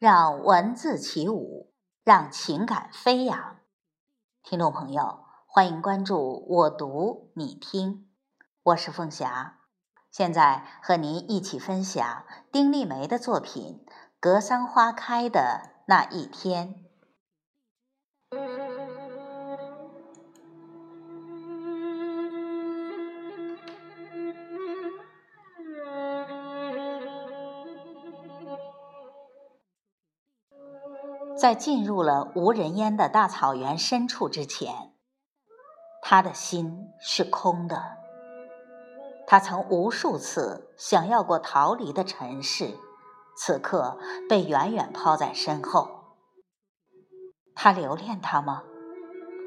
让文字起舞，让情感飞扬。听众朋友，欢迎关注我读你听，我是凤霞，现在和您一起分享丁立梅的作品《格桑花开的那一天》。在进入了无人烟的大草原深处之前，他的心是空的。他曾无数次想要过逃离的尘世，此刻被远远抛在身后。他留恋他吗？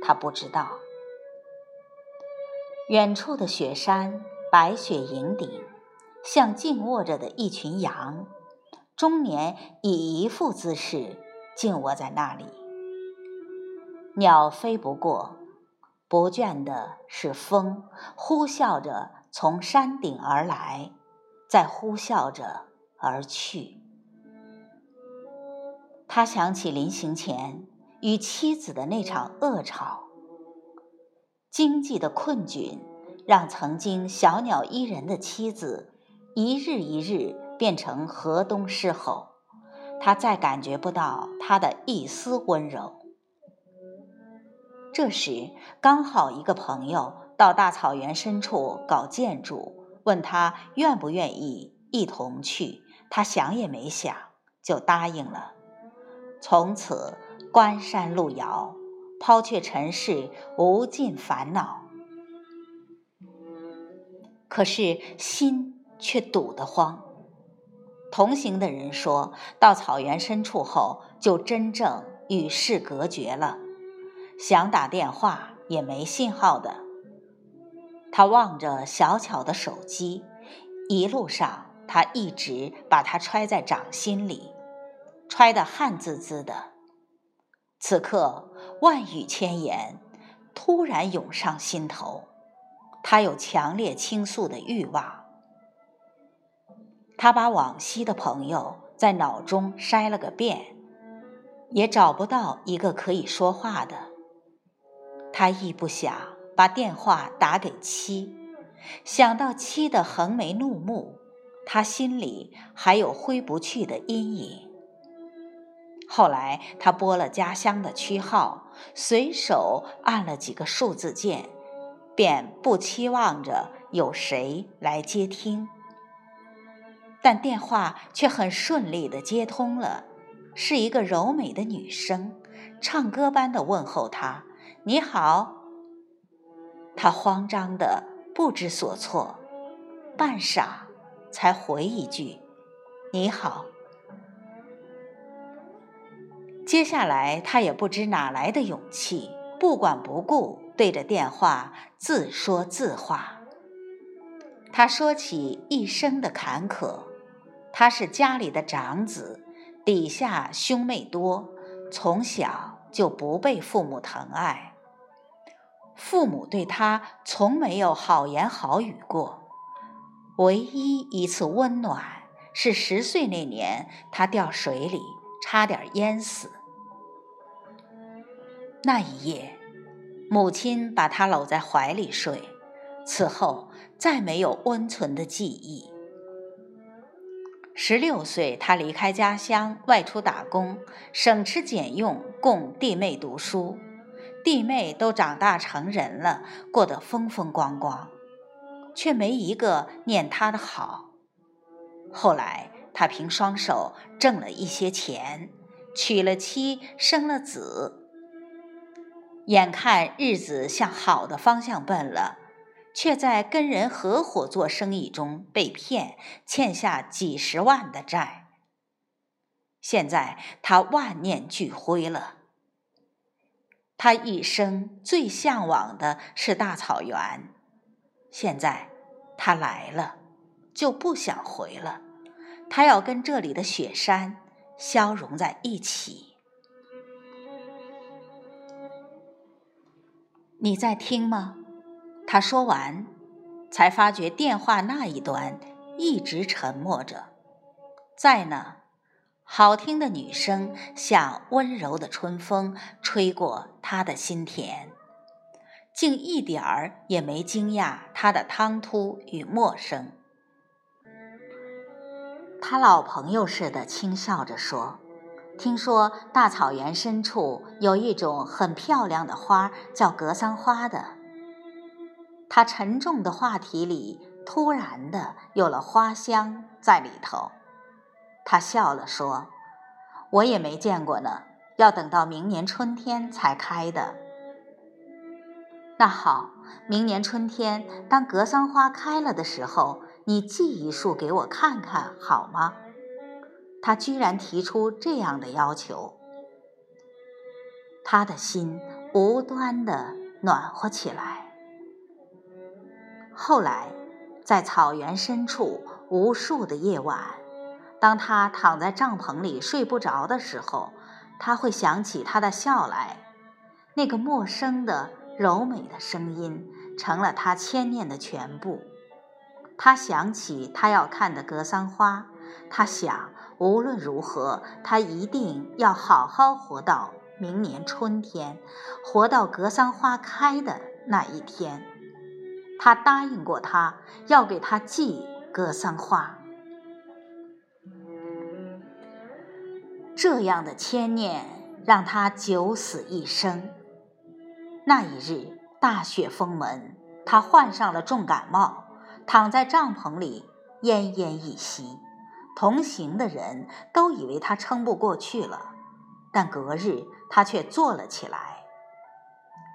他不知道。远处的雪山，白雪盈顶，像静卧着的一群羊，终年以一副姿势。静卧在那里，鸟飞不过，不倦的是风，呼啸着从山顶而来，再呼啸着而去。他想起临行前与妻子的那场恶吵，经济的困窘让曾经小鸟依人的妻子，一日一日变成河东狮吼。他再感觉不到他的一丝温柔。这时，刚好一个朋友到大草原深处搞建筑，问他愿不愿意一同去。他想也没想就答应了。从此，关山路遥，抛却尘世无尽烦恼。可是心却堵得慌。同行的人说到草原深处后，就真正与世隔绝了，想打电话也没信号的。他望着小巧的手机，一路上他一直把它揣在掌心里，揣得汗滋滋的。此刻万语千言突然涌上心头，他有强烈倾诉的欲望。他把往昔的朋友在脑中筛了个遍，也找不到一个可以说话的。他亦不想把电话打给妻，想到妻的横眉怒目，他心里还有挥不去的阴影。后来他拨了家乡的区号，随手按了几个数字键，便不期望着有谁来接听。但电话却很顺利的接通了，是一个柔美的女声，唱歌般的问候他：“你好。”他慌张的不知所措，半晌才回一句：“你好。”接下来他也不知哪来的勇气，不管不顾对着电话自说自话。他说起一生的坎坷。他是家里的长子，底下兄妹多，从小就不被父母疼爱。父母对他从没有好言好语过，唯一一次温暖是十岁那年，他掉水里差点淹死。那一夜，母亲把他搂在怀里睡，此后再没有温存的记忆。十六岁，他离开家乡，外出打工，省吃俭用供弟妹读书。弟妹都长大成人了，过得风风光光，却没一个念他的好。后来，他凭双手挣了一些钱，娶了妻，生了子，眼看日子向好的方向奔了。却在跟人合伙做生意中被骗，欠下几十万的债。现在他万念俱灰了。他一生最向往的是大草原，现在他来了，就不想回了。他要跟这里的雪山消融在一起。你在听吗？他说完，才发觉电话那一端一直沉默着。在呢，好听的女声像温柔的春风，吹过他的心田，竟一点儿也没惊讶他的唐突与陌生。他老朋友似的轻笑着说：“听说大草原深处有一种很漂亮的花，叫格桑花的。”他沉重的话题里突然的有了花香在里头。他笑了说：“我也没见过呢，要等到明年春天才开的。”那好，明年春天当格桑花开了的时候，你寄一束给我看看好吗？他居然提出这样的要求，他的心无端的暖和起来。后来，在草原深处无数的夜晚。当他躺在帐篷里睡不着的时候，他会想起他的笑来，那个陌生的柔美的声音成了他牵念的全部。他想起他要看的格桑花，他想无论如何，他一定要好好活到明年春天，活到格桑花开的那一天。他答应过他要给他寄格桑花。这样的牵念让他九死一生。那一日大雪封门，他患上了重感冒，躺在帐篷里奄奄一息。同行的人都以为他撑不过去了，但隔日他却坐了起来。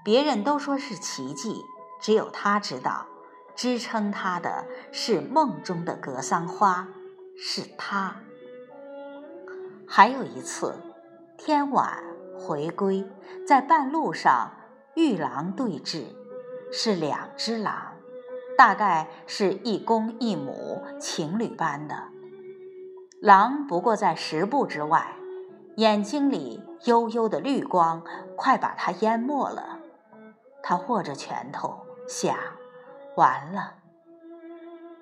别人都说是奇迹，只有他知道，支撑他的是梦中的格桑花，是他。还有一次，天晚回归，在半路上遇狼对峙，是两只狼，大概是一公一母情侣般的。狼不过在十步之外，眼睛里幽幽的绿光快把他淹没了。他握着拳头想：完了。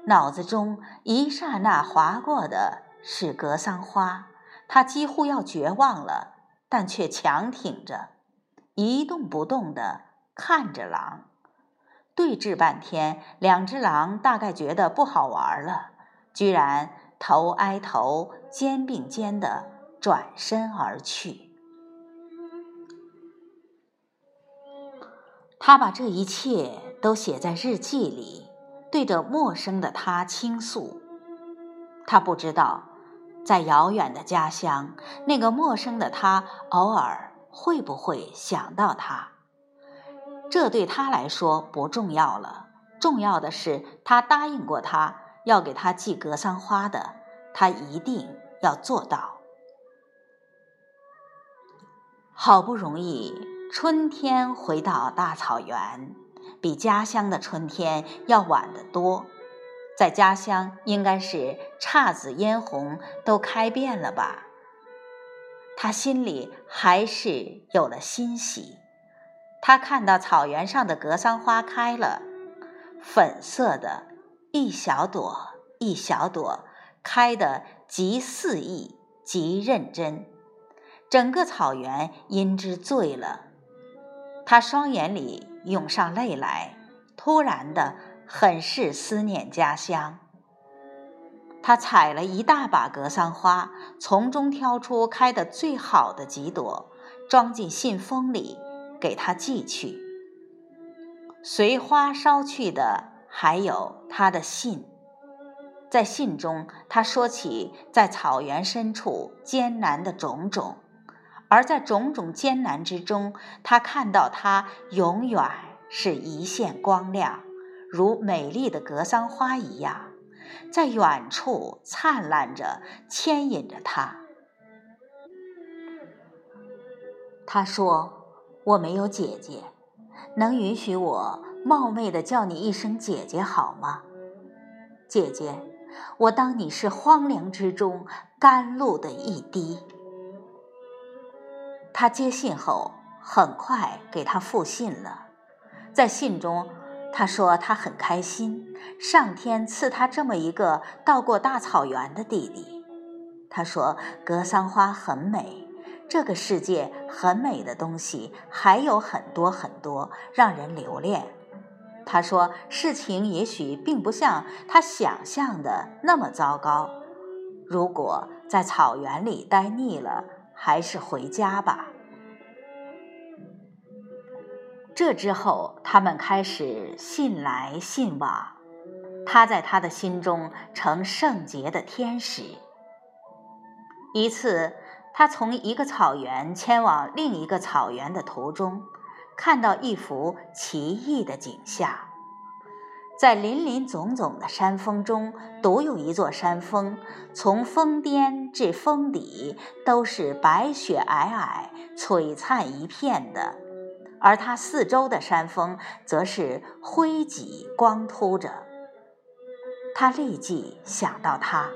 脑子中一刹那划过的是格桑花。他几乎要绝望了，但却强挺着，一动不动地看着狼。对峙半天，两只狼大概觉得不好玩了，居然头挨头、肩并肩地转身而去。他把这一切都写在日记里，对着陌生的他倾诉。他不知道。在遥远的家乡，那个陌生的他偶尔会不会想到他？这对他来说不重要了。重要的是，他答应过他要给他寄格桑花的，他一定要做到。好不容易春天回到大草原，比家乡的春天要晚得多。在家乡，应该是姹紫嫣红都开遍了吧？他心里还是有了欣喜。他看到草原上的格桑花开了，粉色的，一小朵一小朵，开得极肆意，极认真。整个草原因之醉了。他双眼里涌上泪来，突然的。很是思念家乡。他采了一大把格桑花，从中挑出开的最好的几朵，装进信封里，给他寄去。随花捎去的还有他的信。在信中，他说起在草原深处艰难的种种，而在种种艰难之中，他看到他永远是一线光亮。如美丽的格桑花一样，在远处灿烂着，牵引着他。他说：“我没有姐姐，能允许我冒昧的叫你一声姐姐好吗？姐姐，我当你是荒凉之中甘露的一滴。”他接信后，很快给他复信了，在信中。他说他很开心，上天赐他这么一个到过大草原的弟弟。他说：“格桑花很美，这个世界很美的东西还有很多很多，让人留恋。”他说：“事情也许并不像他想象的那么糟糕。如果在草原里待腻了，还是回家吧。”这之后，他们开始信来信往。他在他的心中成圣洁的天使。一次，他从一个草原迁往另一个草原的途中，看到一幅奇异的景象：在林林总总的山峰中，独有一座山峰，从峰巅至峰底都是白雪皑皑、璀璨一片的。而它四周的山峰则是灰脊光秃着。他立即想到他，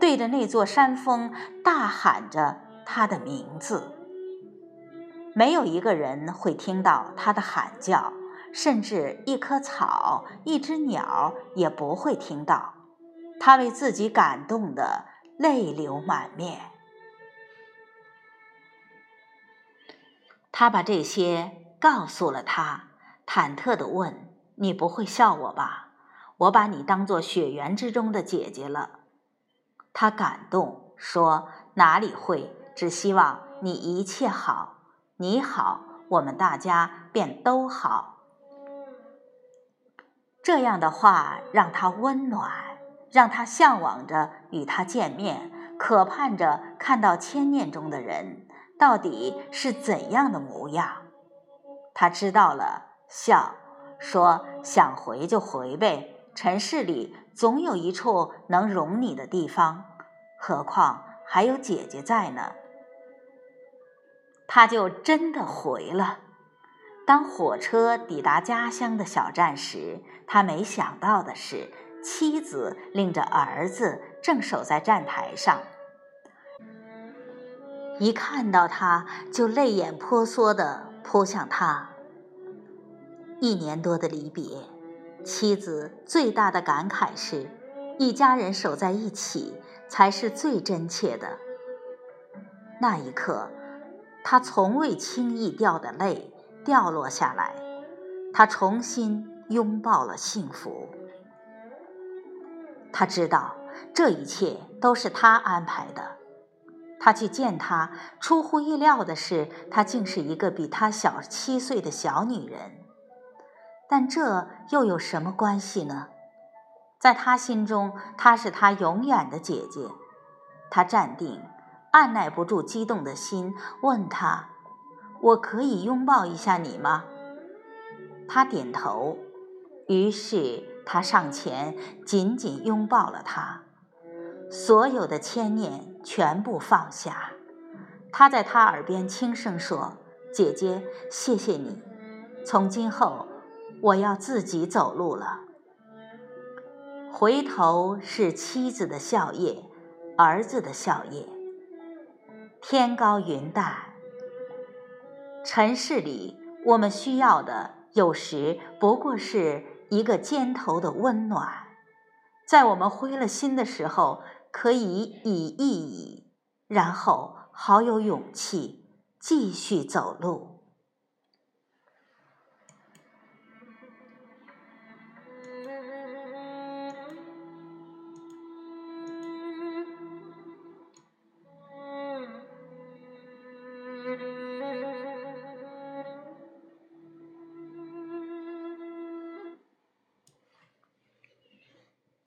对着那座山峰大喊着他的名字。没有一个人会听到他的喊叫，甚至一棵草、一只鸟也不会听到。他为自己感动的泪流满面。他把这些。告诉了他，忐忑地问：“你不会笑我吧？我把你当做雪原之中的姐姐了。”他感动说：“哪里会？只希望你一切好，你好，我们大家便都好。”这样的话让他温暖，让他向往着与他见面，渴盼着看到千念中的人到底是怎样的模样。他知道了，笑说：“想回就回呗，尘世里总有一处能容你的地方，何况还有姐姐在呢。”他就真的回了。当火车抵达家乡的小站时，他没想到的是，妻子领着儿子正守在站台上，一看到他就泪眼婆娑的。扑向他。一年多的离别，妻子最大的感慨是：一家人守在一起才是最真切的。那一刻，他从未轻易掉的泪掉落下来，他重新拥抱了幸福。他知道这一切都是他安排的。他去见她，出乎意料的是，她竟是一个比他小七岁的小女人。但这又有什么关系呢？在他心中，她是他永远的姐姐。他站定，按耐不住激动的心，问她：“我可以拥抱一下你吗？”他点头。于是他上前，紧紧拥抱了她。所有的牵念全部放下，他在他耳边轻声说：“姐姐，谢谢你。从今后，我要自己走路了。”回头是妻子的笑靥，儿子的笑靥。天高云淡，尘世里我们需要的，有时不过是一个肩头的温暖，在我们灰了心的时候。可以以一以，然后好有勇气继续走路。